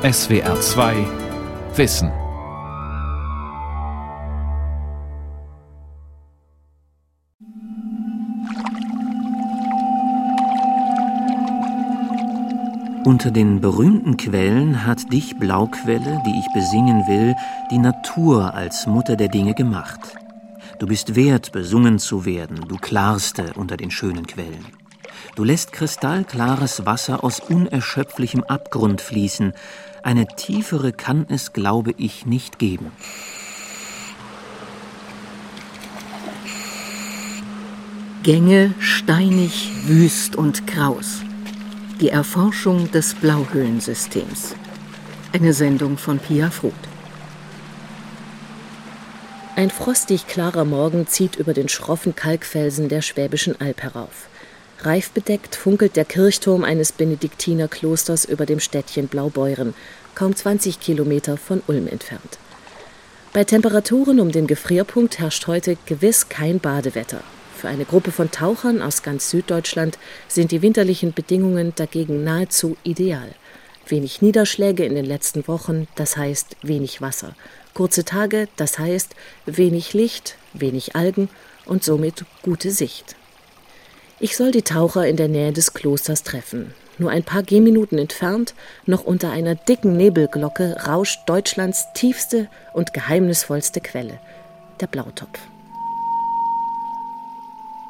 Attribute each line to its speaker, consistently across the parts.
Speaker 1: SWR 2 Wissen.
Speaker 2: Unter den berühmten Quellen hat dich, Blauquelle, die ich besingen will, die Natur als Mutter der Dinge gemacht. Du bist wert, besungen zu werden, du Klarste unter den schönen Quellen. Du lässt kristallklares Wasser aus unerschöpflichem Abgrund fließen. Eine tiefere kann es, glaube ich, nicht geben.
Speaker 3: Gänge steinig, wüst und kraus. Die Erforschung des Blauhöhlensystems. Eine Sendung von Pia Fruth.
Speaker 4: Ein frostig klarer Morgen zieht über den schroffen Kalkfelsen der Schwäbischen Alb herauf. Reif bedeckt funkelt der Kirchturm eines Benediktinerklosters über dem Städtchen Blaubeuren, kaum 20 Kilometer von Ulm entfernt. Bei Temperaturen um den Gefrierpunkt herrscht heute gewiss kein Badewetter. Für eine Gruppe von Tauchern aus ganz Süddeutschland sind die winterlichen Bedingungen dagegen nahezu ideal. Wenig Niederschläge in den letzten Wochen, das heißt wenig Wasser. Kurze Tage, das heißt wenig Licht, wenig Algen und somit gute Sicht. Ich soll die Taucher in der Nähe des Klosters treffen. Nur ein paar Gehminuten entfernt, noch unter einer dicken Nebelglocke, rauscht Deutschlands tiefste und geheimnisvollste Quelle, der Blautopf.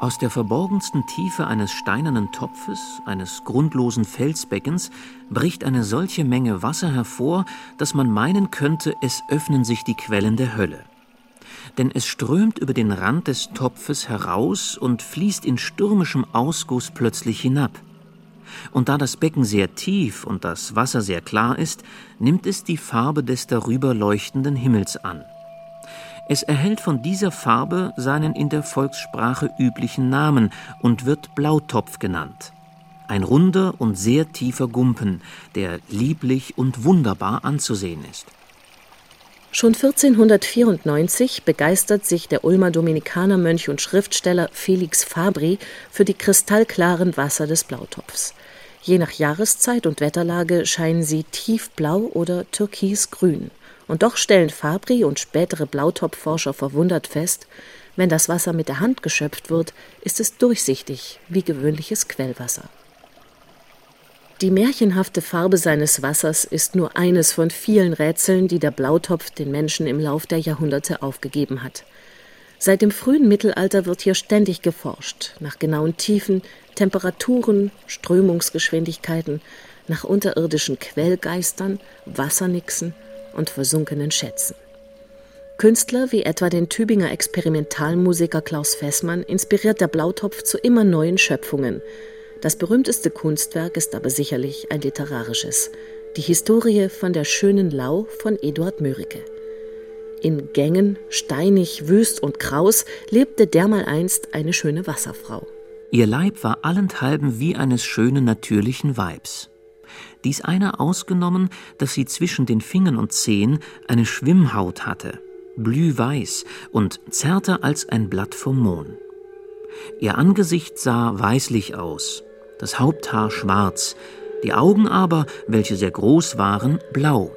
Speaker 2: Aus der verborgensten Tiefe eines steinernen Topfes, eines grundlosen Felsbeckens, bricht eine solche Menge Wasser hervor, dass man meinen könnte, es öffnen sich die Quellen der Hölle denn es strömt über den Rand des Topfes heraus und fließt in stürmischem Ausguss plötzlich hinab. Und da das Becken sehr tief und das Wasser sehr klar ist, nimmt es die Farbe des darüber leuchtenden Himmels an. Es erhält von dieser Farbe seinen in der Volkssprache üblichen Namen und wird Blautopf genannt. Ein runder und sehr tiefer Gumpen, der lieblich und wunderbar anzusehen ist.
Speaker 4: Schon 1494 begeistert sich der Ulmer Dominikanermönch und Schriftsteller Felix Fabri für die kristallklaren Wasser des Blautopfs. Je nach Jahreszeit und Wetterlage scheinen sie tiefblau oder türkisgrün. Und doch stellen Fabri und spätere Blautopfforscher verwundert fest, wenn das Wasser mit der Hand geschöpft wird, ist es durchsichtig wie gewöhnliches Quellwasser. Die märchenhafte Farbe seines Wassers ist nur eines von vielen Rätseln, die der Blautopf den Menschen im Lauf der Jahrhunderte aufgegeben hat. Seit dem frühen Mittelalter wird hier ständig geforscht, nach genauen Tiefen, Temperaturen, Strömungsgeschwindigkeiten, nach unterirdischen Quellgeistern, Wassernixen und versunkenen Schätzen. Künstler wie etwa den Tübinger Experimentalmusiker Klaus Fessmann inspiriert der Blautopf zu immer neuen Schöpfungen, das berühmteste Kunstwerk ist aber sicherlich ein literarisches. Die Historie von der schönen Lau von Eduard Mörike. In Gängen, steinig, wüst und kraus, lebte dermaleinst eine schöne Wasserfrau.
Speaker 2: Ihr Leib war allenthalben wie eines schönen natürlichen Weibs. Dies einer ausgenommen, dass sie zwischen den Fingern und Zehen eine Schwimmhaut hatte, blühweiß und zärter als ein Blatt vom Mohn. Ihr Angesicht sah weißlich aus, das Haupthaar schwarz, die Augen aber, welche sehr groß waren, blau.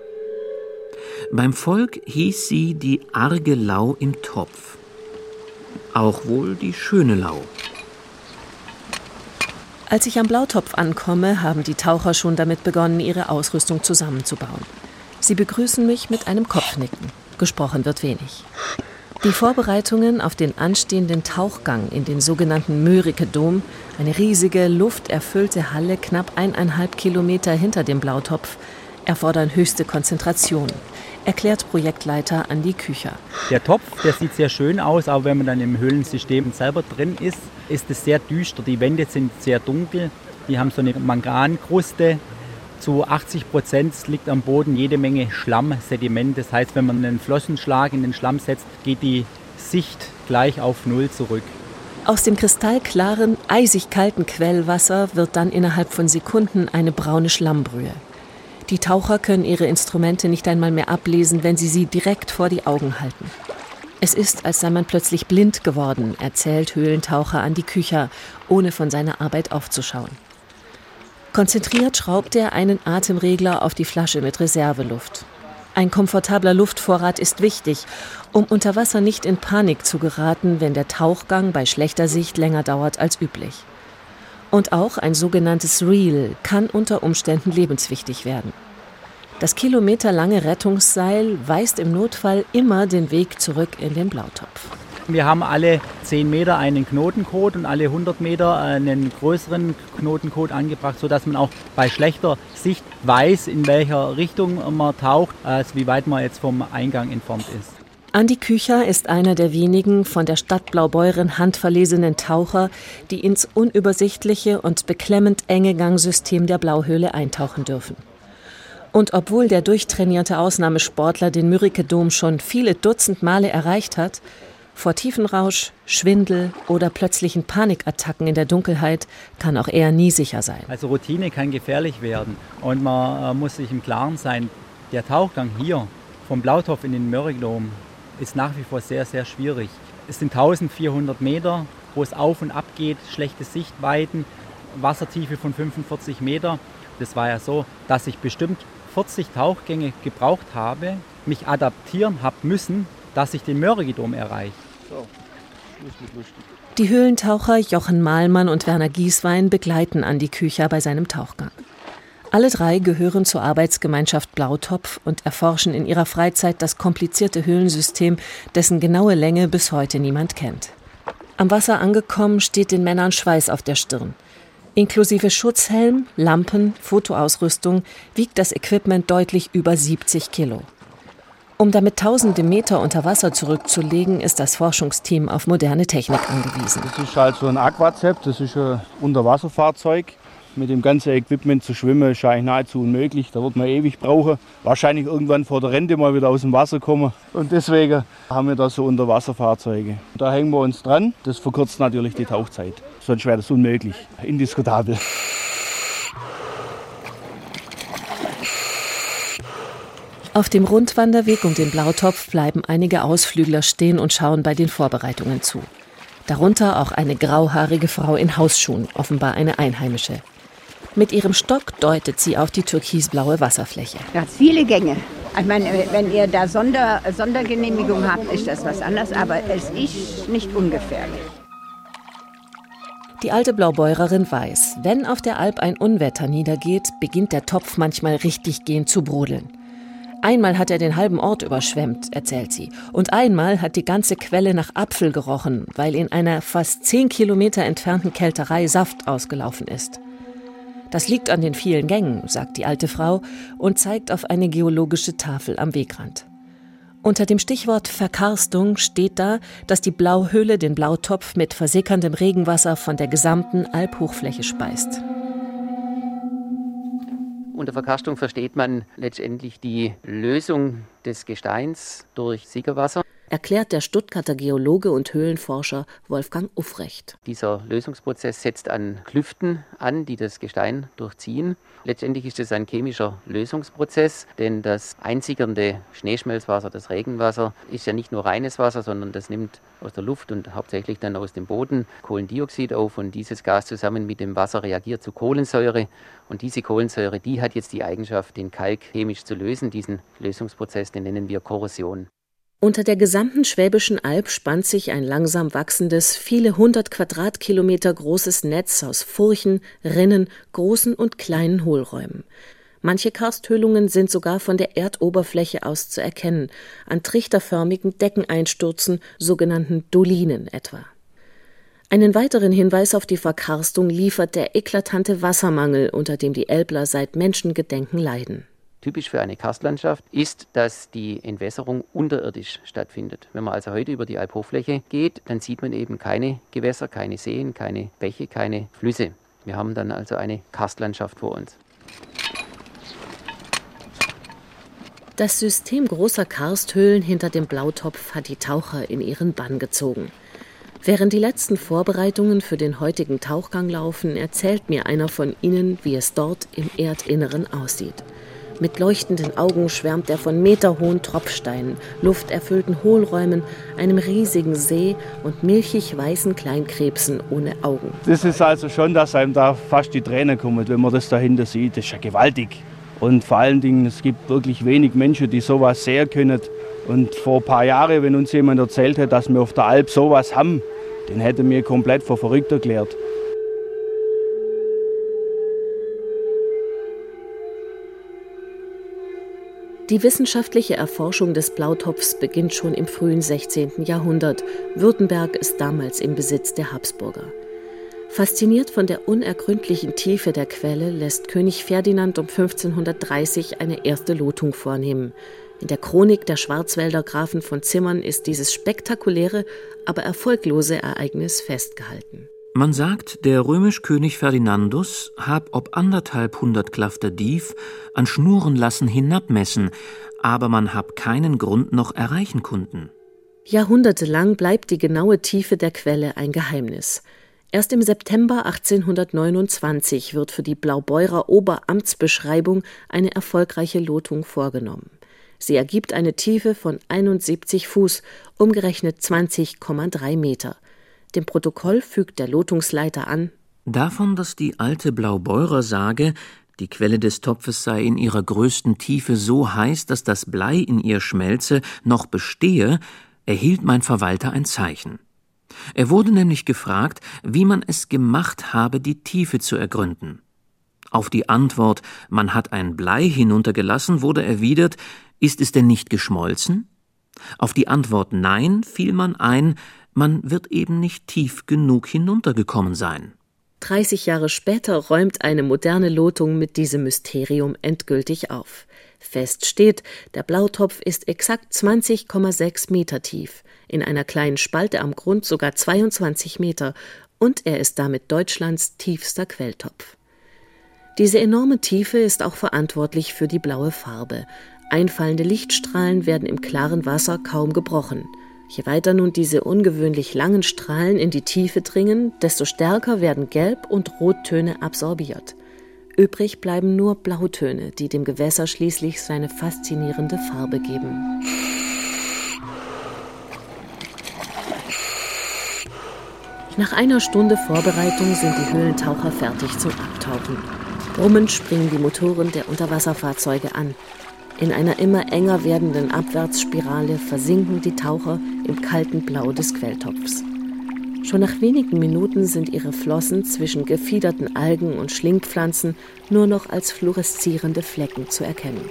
Speaker 2: Beim Volk hieß sie die arge Lau im Topf, auch wohl die schöne Lau.
Speaker 4: Als ich am Blautopf ankomme, haben die Taucher schon damit begonnen, ihre Ausrüstung zusammenzubauen. Sie begrüßen mich mit einem Kopfnicken. Gesprochen wird wenig. Die Vorbereitungen auf den anstehenden Tauchgang in den sogenannten Mörike-Dom, eine riesige, lufterfüllte Halle knapp eineinhalb Kilometer hinter dem Blautopf, erfordern höchste Konzentration, erklärt Projektleiter Andi Kücher.
Speaker 5: Der Topf, der sieht sehr schön aus, aber wenn man dann im Höhlensystem selber drin ist, ist es sehr düster. Die Wände sind sehr dunkel, die haben so eine Mangankruste, zu 80 Prozent liegt am Boden jede Menge Schlamm, Sediment. Das heißt, wenn man einen Flossenschlag in den Schlamm setzt, geht die Sicht gleich auf Null zurück.
Speaker 4: Aus dem kristallklaren, eisig kalten Quellwasser wird dann innerhalb von Sekunden eine braune Schlammbrühe. Die Taucher können ihre Instrumente nicht einmal mehr ablesen, wenn sie sie direkt vor die Augen halten. Es ist, als sei man plötzlich blind geworden, erzählt Höhlentaucher an die Kücher, ohne von seiner Arbeit aufzuschauen. Konzentriert schraubt er einen Atemregler auf die Flasche mit Reserveluft. Ein komfortabler Luftvorrat ist wichtig, um unter Wasser nicht in Panik zu geraten, wenn der Tauchgang bei schlechter Sicht länger dauert als üblich. Und auch ein sogenanntes Reel kann unter Umständen lebenswichtig werden. Das kilometerlange Rettungsseil weist im Notfall immer den Weg zurück in den Blautopf.
Speaker 5: Wir haben alle 10 Meter einen Knotencode und alle 100 Meter einen größeren Knotencode angebracht, sodass man auch bei schlechter Sicht weiß, in welcher Richtung man taucht, also wie weit man jetzt vom Eingang entfernt ist.
Speaker 4: Andi Kücher ist einer der wenigen von der Stadt Blaubeuren handverlesenen Taucher, die ins unübersichtliche und beklemmend enge Gangsystem der Blauhöhle eintauchen dürfen. Und obwohl der durchtrainierte Ausnahmesportler den Mürike-Dom schon viele Dutzend Male erreicht hat, vor Tiefenrausch, Schwindel oder plötzlichen Panikattacken in der Dunkelheit kann auch er nie sicher sein.
Speaker 5: Also Routine kann gefährlich werden und man äh, muss sich im Klaren sein, der Tauchgang hier vom Blautopf in den Mörrigdom ist nach wie vor sehr, sehr schwierig. Es sind 1400 Meter, wo es auf und ab geht, schlechte Sichtweiten, Wassertiefe von 45 Meter. Das war ja so, dass ich bestimmt 40 Tauchgänge gebraucht habe, mich adaptieren habe müssen, dass ich den Mörrigdom erreiche.
Speaker 4: Die Höhlentaucher Jochen Mahlmann und Werner Gieswein begleiten Andi Kücher bei seinem Tauchgang. Alle drei gehören zur Arbeitsgemeinschaft Blautopf und erforschen in ihrer Freizeit das komplizierte Höhlensystem, dessen genaue Länge bis heute niemand kennt. Am Wasser angekommen steht den Männern Schweiß auf der Stirn. Inklusive Schutzhelm, Lampen, Fotoausrüstung wiegt das Equipment deutlich über 70 Kilo. Um damit tausende Meter unter Wasser zurückzulegen, ist das Forschungsteam auf moderne Technik angewiesen.
Speaker 6: Das ist halt so ein Aquacept, das ist ein Unterwasserfahrzeug. Mit dem ganzen Equipment zu schwimmen ist eigentlich nahezu unmöglich. Da wird man ewig brauchen. Wahrscheinlich irgendwann vor der Rente mal wieder aus dem Wasser kommen. Und deswegen haben wir da so Unterwasserfahrzeuge. Da hängen wir uns dran. Das verkürzt natürlich die Tauchzeit. Sonst wäre das unmöglich. Indiskutabel.
Speaker 4: Auf dem Rundwanderweg um den Blautopf bleiben einige Ausflügler stehen und schauen bei den Vorbereitungen zu. Darunter auch eine grauhaarige Frau in Hausschuhen, offenbar eine Einheimische. Mit ihrem Stock deutet sie auf die türkisblaue Wasserfläche.
Speaker 7: Ja, viele Gänge. Ich meine, wenn ihr da Sonder, Sondergenehmigung habt, ist das was anderes, aber es ist nicht ungefährlich.
Speaker 4: Die alte Blaubeurerin weiß, wenn auf der Alp ein Unwetter niedergeht, beginnt der Topf manchmal richtig gehend zu brodeln. Einmal hat er den halben Ort überschwemmt, erzählt sie. Und einmal hat die ganze Quelle nach Apfel gerochen, weil in einer fast zehn Kilometer entfernten Kälterei Saft ausgelaufen ist. Das liegt an den vielen Gängen, sagt die alte Frau und zeigt auf eine geologische Tafel am Wegrand. Unter dem Stichwort Verkarstung steht da, dass die Blauhöhle den Blautopf mit versickerndem Regenwasser von der gesamten Alphochfläche speist.
Speaker 8: Unter Verkarstung versteht man letztendlich die Lösung des Gesteins durch Sickerwasser
Speaker 4: erklärt der Stuttgarter Geologe und Höhlenforscher Wolfgang Uffrecht.
Speaker 8: Dieser Lösungsprozess setzt an Klüften an, die das Gestein durchziehen. Letztendlich ist es ein chemischer Lösungsprozess, denn das einsickernde Schneeschmelzwasser, das Regenwasser, ist ja nicht nur reines Wasser, sondern das nimmt aus der Luft und hauptsächlich dann aus dem Boden Kohlendioxid auf und dieses Gas zusammen mit dem Wasser reagiert zu Kohlensäure und diese Kohlensäure, die hat jetzt die Eigenschaft, den Kalk chemisch zu lösen. Diesen Lösungsprozess, den nennen wir Korrosion.
Speaker 4: Unter der gesamten Schwäbischen Alb spannt sich ein langsam wachsendes, viele hundert Quadratkilometer großes Netz aus Furchen, Rinnen, großen und kleinen Hohlräumen. Manche Karsthöhlungen sind sogar von der Erdoberfläche aus zu erkennen, an trichterförmigen Deckeneinstürzen, sogenannten Dolinen etwa. Einen weiteren Hinweis auf die Verkarstung liefert der eklatante Wassermangel, unter dem die Elbler seit Menschengedenken leiden.
Speaker 8: Typisch für eine Karstlandschaft ist, dass die Entwässerung unterirdisch stattfindet. Wenn man also heute über die Alphochfläche geht, dann sieht man eben keine Gewässer, keine Seen, keine Bäche, keine Flüsse. Wir haben dann also eine Karstlandschaft vor uns.
Speaker 4: Das System großer Karsthöhlen hinter dem Blautopf hat die Taucher in ihren Bann gezogen. Während die letzten Vorbereitungen für den heutigen Tauchgang laufen, erzählt mir einer von ihnen, wie es dort im Erdinneren aussieht. Mit leuchtenden Augen schwärmt er von meterhohen Tropfsteinen, lufterfüllten Hohlräumen, einem riesigen See und milchig weißen Kleinkrebsen ohne Augen.
Speaker 6: Das ist also schon, dass einem da fast die Tränen kommen, wenn man das dahinter sieht. Das ist ja gewaltig. Und vor allen Dingen, es gibt wirklich wenig Menschen, die sowas sehen können. Und vor ein paar Jahren, wenn uns jemand erzählt hat, dass wir auf der Alp sowas haben, den hätte mir komplett für verrückt erklärt.
Speaker 4: Die wissenschaftliche Erforschung des Blautopfs beginnt schon im frühen 16. Jahrhundert. Württemberg ist damals im Besitz der Habsburger. Fasziniert von der unergründlichen Tiefe der Quelle lässt König Ferdinand um 1530 eine erste Lotung vornehmen. In der Chronik der Schwarzwälder Grafen von Zimmern ist dieses spektakuläre, aber erfolglose Ereignis festgehalten.
Speaker 2: Man sagt, der römisch-König Ferdinandus hab ob anderthalb hundert Klafter Dief an Schnuren lassen hinabmessen, aber man hab keinen Grund noch erreichen kunden.
Speaker 4: Jahrhundertelang bleibt die genaue Tiefe der Quelle ein Geheimnis. Erst im September 1829 wird für die Blaubeurer Oberamtsbeschreibung eine erfolgreiche Lotung vorgenommen. Sie ergibt eine Tiefe von 71 Fuß, umgerechnet 20,3 Meter. Dem Protokoll fügt der Lotungsleiter an
Speaker 2: Davon, dass die alte Blaubeurer sage, die Quelle des Topfes sei in ihrer größten Tiefe so heiß, dass das Blei in ihr schmelze, noch bestehe, erhielt mein Verwalter ein Zeichen. Er wurde nämlich gefragt, wie man es gemacht habe, die Tiefe zu ergründen. Auf die Antwort, man hat ein Blei hinuntergelassen, wurde erwidert, ist es denn nicht geschmolzen? Auf die Antwort Nein fiel man ein, man wird eben nicht tief genug hinuntergekommen sein.
Speaker 4: 30 Jahre später räumt eine moderne Lotung mit diesem Mysterium endgültig auf. Fest steht, der Blautopf ist exakt 20,6 Meter tief, in einer kleinen Spalte am Grund sogar 22 Meter, und er ist damit Deutschlands tiefster Quelltopf. Diese enorme Tiefe ist auch verantwortlich für die blaue Farbe. Einfallende Lichtstrahlen werden im klaren Wasser kaum gebrochen. Je weiter nun diese ungewöhnlich langen Strahlen in die Tiefe dringen, desto stärker werden Gelb- und Rottöne absorbiert. Übrig bleiben nur Blautöne, die dem Gewässer schließlich seine faszinierende Farbe geben. Nach einer Stunde Vorbereitung sind die Höhlentaucher fertig zum Abtauchen. Brummend springen die Motoren der Unterwasserfahrzeuge an. In einer immer enger werdenden Abwärtsspirale versinken die Taucher im kalten Blau des Quelltopfs. Schon nach wenigen Minuten sind ihre Flossen zwischen gefiederten Algen und Schlingpflanzen nur noch als fluoreszierende Flecken zu erkennen.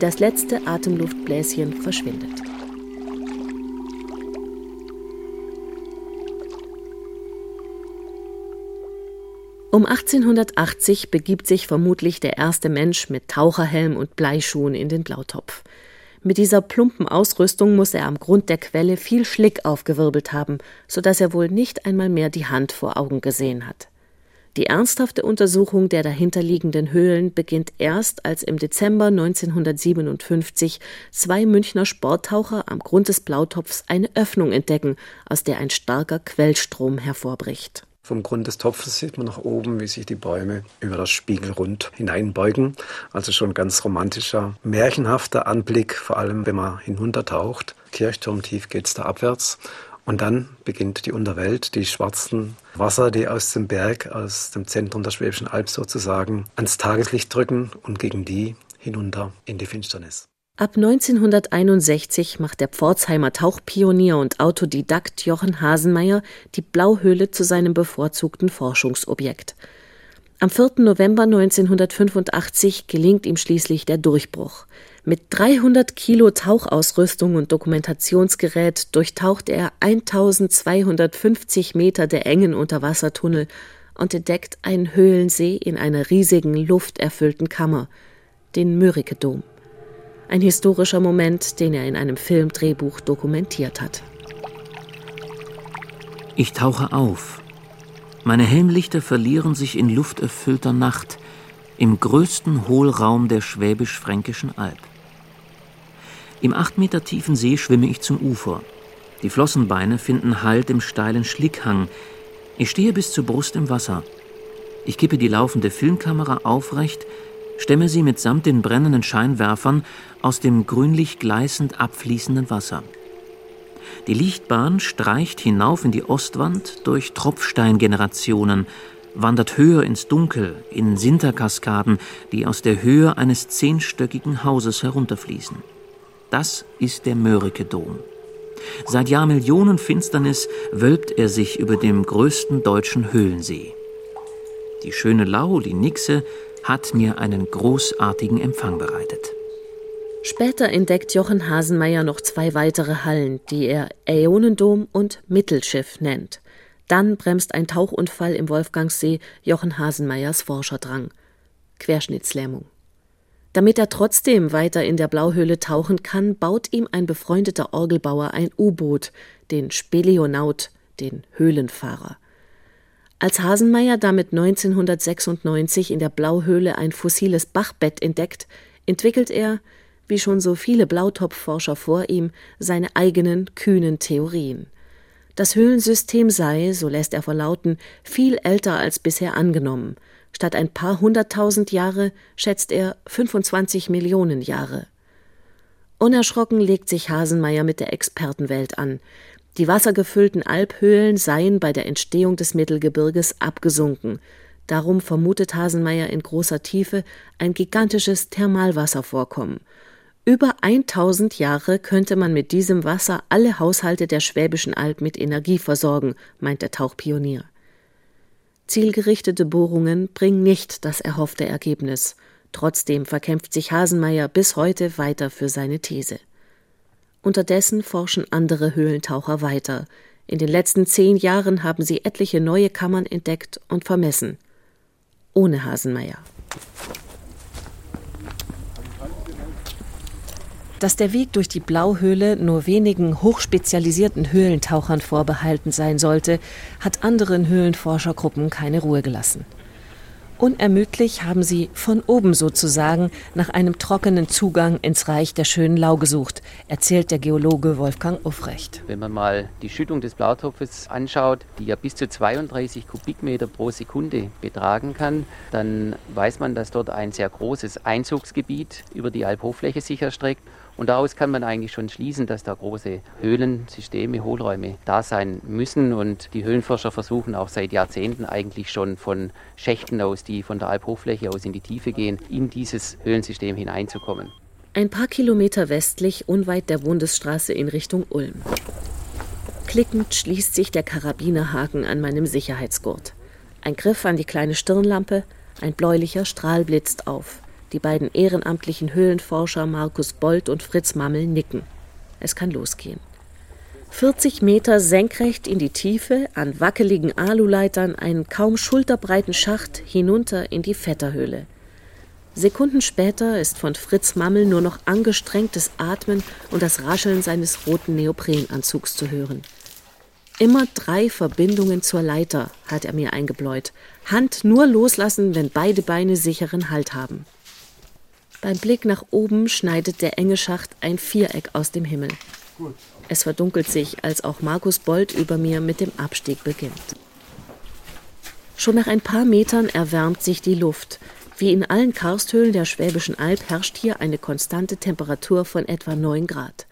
Speaker 4: Das letzte Atemluftbläschen verschwindet. Um 1880 begibt sich vermutlich der erste Mensch mit Taucherhelm und Bleischuhen in den Blautopf. Mit dieser plumpen Ausrüstung muss er am Grund der Quelle viel Schlick aufgewirbelt haben, so dass er wohl nicht einmal mehr die Hand vor Augen gesehen hat. Die ernsthafte Untersuchung der dahinterliegenden Höhlen beginnt erst, als im Dezember 1957 zwei Münchner Sporttaucher am Grund des Blautopfs eine Öffnung entdecken, aus der ein starker Quellstrom hervorbricht.
Speaker 9: Vom Grund des Topfes sieht man nach oben, wie sich die Bäume über das Spiegelrund hineinbeugen. Also schon ganz romantischer, märchenhafter Anblick, vor allem wenn man hinuntertaucht. Kirchturmtief geht es da abwärts. Und dann beginnt die Unterwelt, die schwarzen Wasser, die aus dem Berg, aus dem Zentrum der Schwäbischen Alb sozusagen, ans Tageslicht drücken und gegen die hinunter in die Finsternis.
Speaker 4: Ab 1961 macht der Pforzheimer Tauchpionier und Autodidakt Jochen Hasenmeier die Blauhöhle zu seinem bevorzugten Forschungsobjekt. Am 4. November 1985 gelingt ihm schließlich der Durchbruch. Mit 300 Kilo Tauchausrüstung und Dokumentationsgerät durchtaucht er 1250 Meter der engen Unterwassertunnel und entdeckt einen Höhlensee in einer riesigen, lufterfüllten Kammer, den Mörike-Dom. Ein historischer Moment, den er in einem Filmdrehbuch dokumentiert hat.
Speaker 2: Ich tauche auf. Meine Helmlichter verlieren sich in lufterfüllter Nacht im größten Hohlraum der schwäbisch-fränkischen Alb. Im acht Meter tiefen See schwimme ich zum Ufer. Die Flossenbeine finden Halt im steilen Schlickhang. Ich stehe bis zur Brust im Wasser. Ich kippe die laufende Filmkamera aufrecht stemme sie mitsamt den brennenden Scheinwerfern aus dem grünlich gleißend abfließenden Wasser. Die Lichtbahn streicht hinauf in die Ostwand durch Tropfsteingenerationen, wandert höher ins Dunkel in Sinterkaskaden, die aus der Höhe eines zehnstöckigen Hauses herunterfließen. Das ist der Mörike-Dom. Seit Jahrmillionen Finsternis wölbt er sich über dem größten deutschen Höhlensee. Die schöne Lau, die Nixe, hat mir einen großartigen Empfang bereitet.
Speaker 4: Später entdeckt Jochen Hasenmeier noch zwei weitere Hallen, die er Äonendom und Mittelschiff nennt. Dann bremst ein Tauchunfall im Wolfgangsee Jochen Hasenmeiers Forscherdrang. Querschnittslähmung. Damit er trotzdem weiter in der Blauhöhle tauchen kann, baut ihm ein befreundeter Orgelbauer ein U-Boot, den Speleonaut, den Höhlenfahrer. Als Hasenmeier damit 1996 in der Blauhöhle ein fossiles Bachbett entdeckt, entwickelt er, wie schon so viele Blautopfforscher vor ihm, seine eigenen kühnen Theorien. Das Höhlensystem sei, so lässt er verlauten, viel älter als bisher angenommen. Statt ein paar hunderttausend Jahre schätzt er 25 Millionen Jahre. Unerschrocken legt sich Hasenmeier mit der Expertenwelt an. Die wassergefüllten Alphöhlen seien bei der Entstehung des Mittelgebirges abgesunken. Darum vermutet Hasenmeier in großer Tiefe ein gigantisches Thermalwasservorkommen. Über 1000 Jahre könnte man mit diesem Wasser alle Haushalte der Schwäbischen Alb mit Energie versorgen, meint der Tauchpionier. Zielgerichtete Bohrungen bringen nicht das erhoffte Ergebnis. Trotzdem verkämpft sich Hasenmeier bis heute weiter für seine These. Unterdessen forschen andere Höhlentaucher weiter. In den letzten zehn Jahren haben sie etliche neue Kammern entdeckt und vermessen. Ohne Hasenmeier. Dass der Weg durch die Blauhöhle nur wenigen hochspezialisierten Höhlentauchern vorbehalten sein sollte, hat anderen Höhlenforschergruppen keine Ruhe gelassen. Unermüdlich haben sie von oben sozusagen nach einem trockenen Zugang ins Reich der schönen Lau gesucht, erzählt der Geologe Wolfgang Uffrecht.
Speaker 8: Wenn man mal die Schüttung des Blautopfes anschaut, die ja bis zu 32 Kubikmeter pro Sekunde betragen kann, dann weiß man, dass dort ein sehr großes Einzugsgebiet über die Albhochfläche sich erstreckt und daraus kann man eigentlich schon schließen, dass da große Höhlensysteme, Hohlräume da sein müssen. Und die Höhlenforscher versuchen auch seit Jahrzehnten eigentlich schon von Schächten aus, die von der Albhochfläche aus in die Tiefe gehen, in dieses Höhlensystem hineinzukommen.
Speaker 4: Ein paar Kilometer westlich, unweit der Bundesstraße in Richtung Ulm. Klickend schließt sich der Karabinerhaken an meinem Sicherheitsgurt. Ein Griff an die kleine Stirnlampe, ein bläulicher Strahl blitzt auf. Die beiden ehrenamtlichen Höhlenforscher Markus Bold und Fritz Mammel nicken. Es kann losgehen. 40 Meter senkrecht in die Tiefe, an wackeligen Aluleitern einen kaum schulterbreiten Schacht hinunter in die Vetterhöhle. Sekunden später ist von Fritz Mammel nur noch angestrengtes Atmen und das Rascheln seines roten Neoprenanzugs zu hören. Immer drei Verbindungen zur Leiter, hat er mir eingebläut. Hand nur loslassen, wenn beide Beine sicheren Halt haben. Beim Blick nach oben schneidet der enge Schacht ein Viereck aus dem Himmel. Es verdunkelt sich, als auch Markus Bold über mir mit dem Abstieg beginnt. Schon nach ein paar Metern erwärmt sich die Luft. Wie in allen Karsthöhlen der Schwäbischen Alb herrscht hier eine konstante Temperatur von etwa 9 Grad.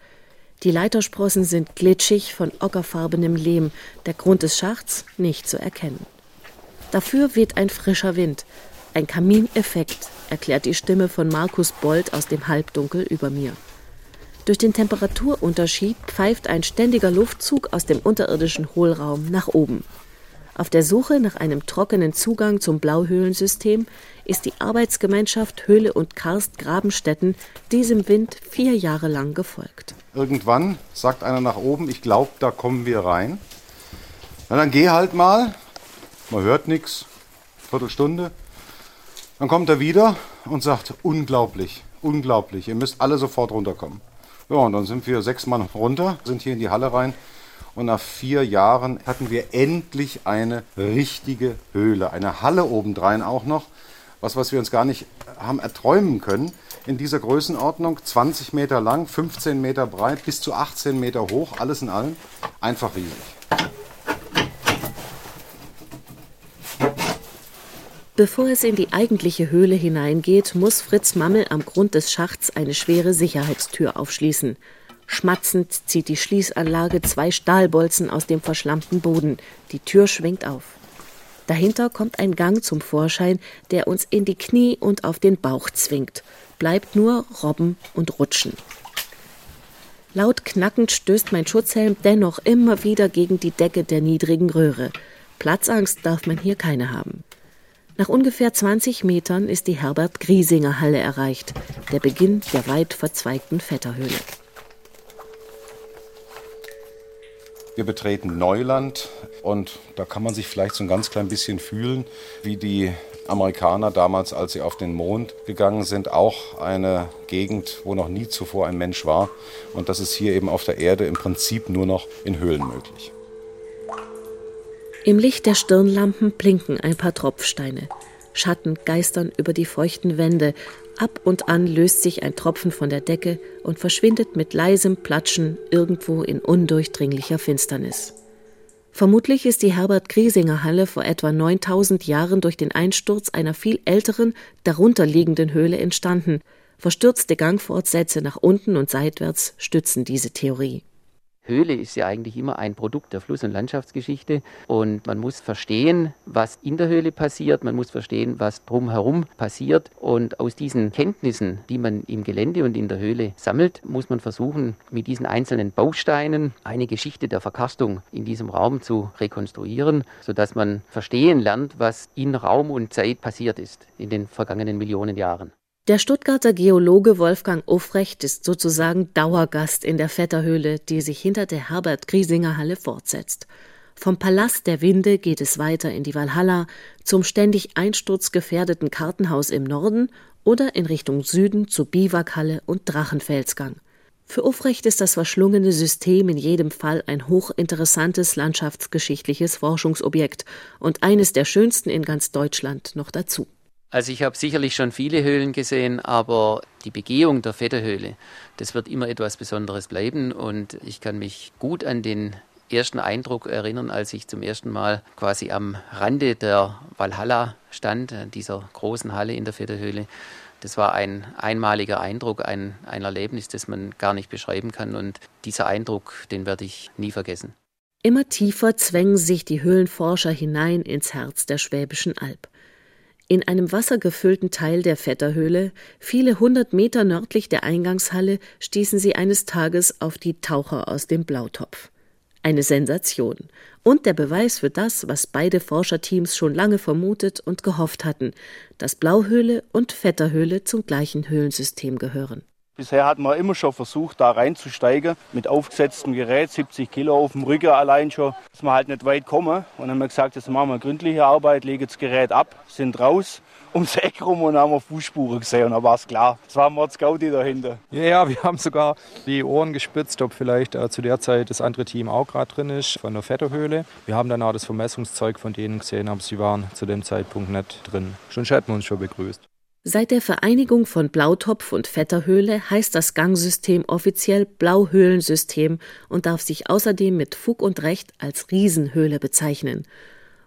Speaker 4: Die Leitersprossen sind glitschig von ockerfarbenem Lehm, der Grund des Schachts nicht zu erkennen. Dafür weht ein frischer Wind, ein Kamineffekt, erklärt die Stimme von Markus Bold aus dem Halbdunkel über mir. Durch den Temperaturunterschied pfeift ein ständiger Luftzug aus dem unterirdischen Hohlraum nach oben. Auf der Suche nach einem trockenen Zugang zum Blauhöhlensystem ist die Arbeitsgemeinschaft Höhle und Karst Grabenstätten diesem Wind vier Jahre lang gefolgt.
Speaker 10: Irgendwann sagt einer nach oben, ich glaube, da kommen wir rein. Na, dann geh halt mal. Man hört nichts. Viertelstunde. Dann kommt er wieder und sagt, unglaublich, unglaublich, ihr müsst alle sofort runterkommen. Ja, und dann sind wir sechs Mann runter, sind hier in die Halle rein. Und nach vier Jahren hatten wir endlich eine richtige Höhle, eine Halle obendrein auch noch. Was, was wir uns gar nicht haben erträumen können. In dieser Größenordnung, 20 Meter lang, 15 Meter breit, bis zu 18 Meter hoch, alles in allem. Einfach riesig.
Speaker 4: Bevor es in die eigentliche Höhle hineingeht, muss Fritz Mammel am Grund des Schachts eine schwere Sicherheitstür aufschließen. Schmatzend zieht die Schließanlage zwei Stahlbolzen aus dem verschlammten Boden. Die Tür schwingt auf. Dahinter kommt ein Gang zum Vorschein, der uns in die Knie und auf den Bauch zwingt. Bleibt nur Robben und Rutschen. Laut knackend stößt mein Schutzhelm dennoch immer wieder gegen die Decke der niedrigen Röhre. Platzangst darf man hier keine haben. Nach ungefähr 20 Metern ist die Herbert Griesinger Halle erreicht, der Beginn der weit verzweigten Vetterhöhle.
Speaker 10: Wir betreten Neuland und da kann man sich vielleicht so ein ganz klein bisschen fühlen, wie die Amerikaner damals, als sie auf den Mond gegangen sind, auch eine Gegend, wo noch nie zuvor ein Mensch war. Und das ist hier eben auf der Erde im Prinzip nur noch in Höhlen möglich.
Speaker 4: Im Licht der Stirnlampen blinken ein paar Tropfsteine. Schatten geistern über die feuchten Wände, Ab und an löst sich ein Tropfen von der Decke und verschwindet mit leisem Platschen irgendwo in undurchdringlicher Finsternis. Vermutlich ist die Herbert Griesinger Halle vor etwa 9000 Jahren durch den Einsturz einer viel älteren, darunterliegenden Höhle entstanden. Verstürzte Gangfortsätze nach unten und seitwärts stützen diese Theorie.
Speaker 8: Höhle ist ja eigentlich immer ein Produkt der Fluss- und Landschaftsgeschichte. Und man muss verstehen, was in der Höhle passiert, man muss verstehen, was drumherum passiert. Und aus diesen Kenntnissen, die man im Gelände und in der Höhle sammelt, muss man versuchen, mit diesen einzelnen Bausteinen eine Geschichte der Verkarstung in diesem Raum zu rekonstruieren, sodass man verstehen lernt, was in Raum und Zeit passiert ist in den vergangenen Millionen Jahren.
Speaker 4: Der Stuttgarter Geologe Wolfgang Ufrecht ist sozusagen Dauergast in der Vetterhöhle, die sich hinter der Herbert Griesinger Halle fortsetzt. Vom Palast der Winde geht es weiter in die Walhalla, zum ständig einsturzgefährdeten Kartenhaus im Norden oder in Richtung Süden zu Biwakhalle und Drachenfelsgang. Für Ufrecht ist das verschlungene System in jedem Fall ein hochinteressantes landschaftsgeschichtliches Forschungsobjekt und eines der schönsten in ganz Deutschland noch dazu.
Speaker 8: Also ich habe sicherlich schon viele Höhlen gesehen, aber die Begehung der Vetterhöhle, das wird immer etwas Besonderes bleiben und ich kann mich gut an den ersten Eindruck erinnern, als ich zum ersten Mal quasi am Rande der Valhalla stand, dieser großen Halle in der Vetterhöhle. Das war ein einmaliger Eindruck, ein, ein Erlebnis, das man gar nicht beschreiben kann und dieser Eindruck, den werde ich nie vergessen.
Speaker 4: Immer tiefer zwängen sich die Höhlenforscher hinein ins Herz der Schwäbischen Alb. In einem wassergefüllten Teil der Vetterhöhle, viele hundert Meter nördlich der Eingangshalle, stießen sie eines Tages auf die Taucher aus dem Blautopf. Eine Sensation und der Beweis für das, was beide Forscherteams schon lange vermutet und gehofft hatten, dass Blauhöhle und Vetterhöhle zum gleichen Höhlensystem gehören.
Speaker 6: Bisher hat man immer schon versucht, da reinzusteigen mit aufgesetztem Gerät, 70 Kilo auf dem Rücken allein schon, dass wir halt nicht weit kommen. Und dann haben wir gesagt, jetzt machen wir gründliche Arbeit, legen das Gerät ab, sind raus, ums Eck rum und haben wir Fußspuren gesehen. Und dann war es klar, es war Mord Scouti dahinter.
Speaker 11: Ja, wir haben sogar die Ohren gespitzt, ob vielleicht äh, zu der Zeit das andere Team auch gerade drin ist, von der Vetterhöhle. Wir haben dann auch das Vermessungszeug von denen gesehen, aber sie waren zu dem Zeitpunkt nicht drin. Schon hätten wir uns schon begrüßt.
Speaker 4: Seit der Vereinigung von Blautopf und Vetterhöhle heißt das Gangsystem offiziell Blauhöhlensystem und darf sich außerdem mit Fug und Recht als Riesenhöhle bezeichnen.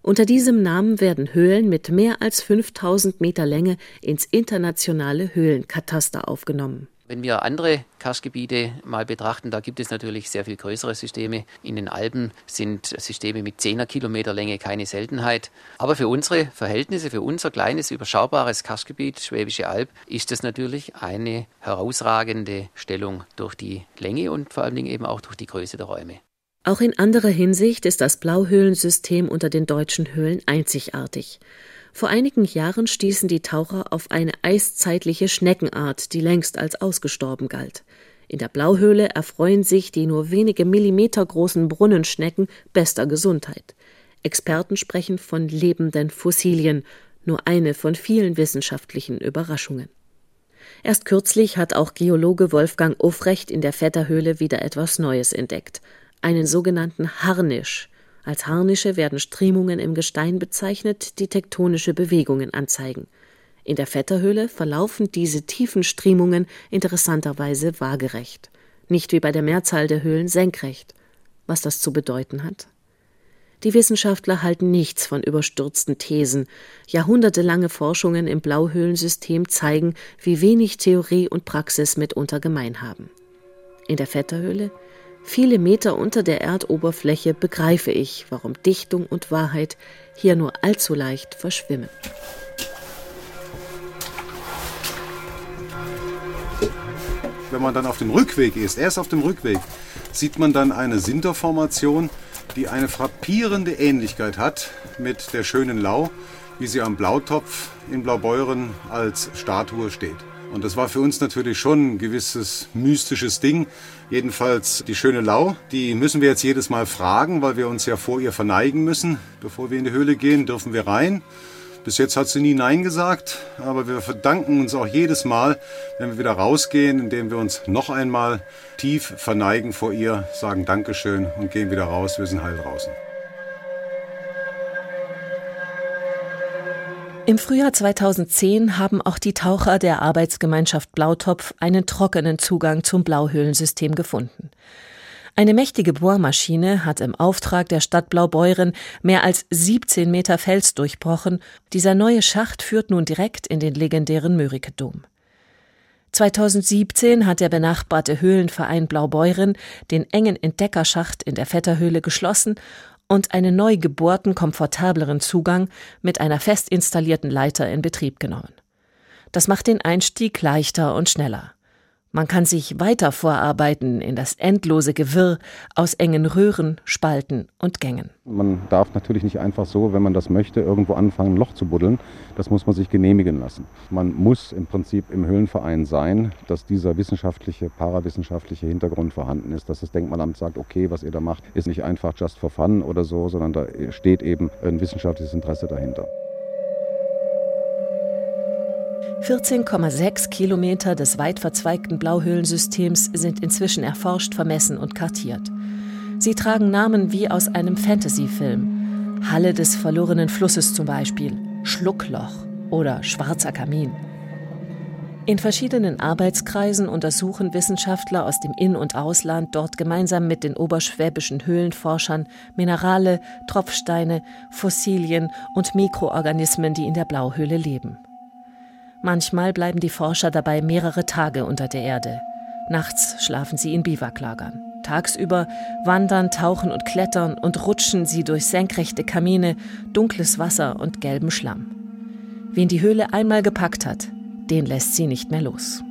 Speaker 4: Unter diesem Namen werden Höhlen mit mehr als 5000 Meter Länge ins internationale Höhlenkataster aufgenommen.
Speaker 8: Wenn wir andere Karstgebiete mal betrachten, da gibt es natürlich sehr viel größere Systeme. In den Alpen sind Systeme mit 10er Kilometer Länge keine Seltenheit. Aber für unsere Verhältnisse, für unser kleines, überschaubares Karstgebiet, Schwäbische Alb, ist es natürlich eine herausragende Stellung durch die Länge und vor allen Dingen eben auch durch die Größe der Räume.
Speaker 4: Auch in anderer Hinsicht ist das Blauhöhlensystem unter den deutschen Höhlen einzigartig. Vor einigen Jahren stießen die Taucher auf eine eiszeitliche Schneckenart, die längst als ausgestorben galt. In der Blauhöhle erfreuen sich die nur wenige Millimeter großen Brunnenschnecken bester Gesundheit. Experten sprechen von lebenden Fossilien, nur eine von vielen wissenschaftlichen Überraschungen. Erst kürzlich hat auch Geologe Wolfgang Ufrecht in der Vetterhöhle wieder etwas Neues entdeckt, einen sogenannten Harnisch, als Harnische werden Strömungen im Gestein bezeichnet, die tektonische Bewegungen anzeigen. In der Vetterhöhle verlaufen diese tiefen Strömungen interessanterweise waagerecht, nicht wie bei der Mehrzahl der Höhlen senkrecht. Was das zu bedeuten hat? Die Wissenschaftler halten nichts von überstürzten Thesen. Jahrhundertelange Forschungen im Blauhöhlensystem zeigen, wie wenig Theorie und Praxis mitunter gemein haben. In der Vetterhöhle, viele Meter unter der Erdoberfläche, begreife ich, warum Dichtung und Wahrheit hier nur allzu leicht verschwimmen.
Speaker 10: Wenn man dann auf dem Rückweg ist, erst auf dem Rückweg, sieht man dann eine Sinterformation, die eine frappierende Ähnlichkeit hat mit der schönen Lau, wie sie am Blautopf in Blaubeuren als Statue steht. Und das war für uns natürlich schon ein gewisses mystisches Ding. Jedenfalls die schöne Lau, die müssen wir jetzt jedes Mal fragen, weil wir uns ja vor ihr verneigen müssen. Bevor wir in die Höhle gehen, dürfen wir rein. Bis jetzt hat sie nie Nein gesagt, aber wir verdanken uns auch jedes Mal, wenn wir wieder rausgehen, indem wir uns noch einmal tief verneigen vor ihr, sagen Dankeschön und gehen wieder raus. Wir sind heil draußen.
Speaker 4: Im Frühjahr 2010 haben auch die Taucher der Arbeitsgemeinschaft Blautopf einen trockenen Zugang zum Blauhöhlensystem gefunden. Eine mächtige Bohrmaschine hat im Auftrag der Stadt Blaubeuren mehr als 17 Meter Fels durchbrochen. Dieser neue Schacht führt nun direkt in den legendären Mörike-Dom. 2017 hat der benachbarte Höhlenverein Blaubeuren den engen Entdeckerschacht in der Vetterhöhle geschlossen und einen neu gebohrten, komfortableren Zugang mit einer fest installierten Leiter in Betrieb genommen. Das macht den Einstieg leichter und schneller. Man kann sich weiter vorarbeiten in das endlose Gewirr aus engen Röhren, Spalten und Gängen.
Speaker 12: Man darf natürlich nicht einfach so, wenn man das möchte, irgendwo anfangen, ein Loch zu buddeln. Das muss man sich genehmigen lassen. Man muss im Prinzip im Höhlenverein sein, dass dieser wissenschaftliche, parawissenschaftliche Hintergrund vorhanden ist, dass das Denkmalamt sagt, okay, was ihr da macht, ist nicht einfach just for fun oder so, sondern da steht eben ein wissenschaftliches Interesse dahinter.
Speaker 4: 14,6 Kilometer des weit verzweigten Blauhöhlensystems sind inzwischen erforscht, vermessen und kartiert. Sie tragen Namen wie aus einem Fantasy-Film. Halle des verlorenen Flusses zum Beispiel, Schluckloch oder Schwarzer Kamin. In verschiedenen Arbeitskreisen untersuchen Wissenschaftler aus dem In- und Ausland dort gemeinsam mit den oberschwäbischen Höhlenforschern Minerale, Tropfsteine, Fossilien und Mikroorganismen, die in der Blauhöhle leben. Manchmal bleiben die Forscher dabei mehrere Tage unter der Erde. Nachts schlafen sie in Biwaklagern. Tagsüber wandern, tauchen und klettern und rutschen sie durch senkrechte Kamine, dunkles Wasser und gelben Schlamm. Wen die Höhle einmal gepackt hat, den lässt sie nicht mehr los.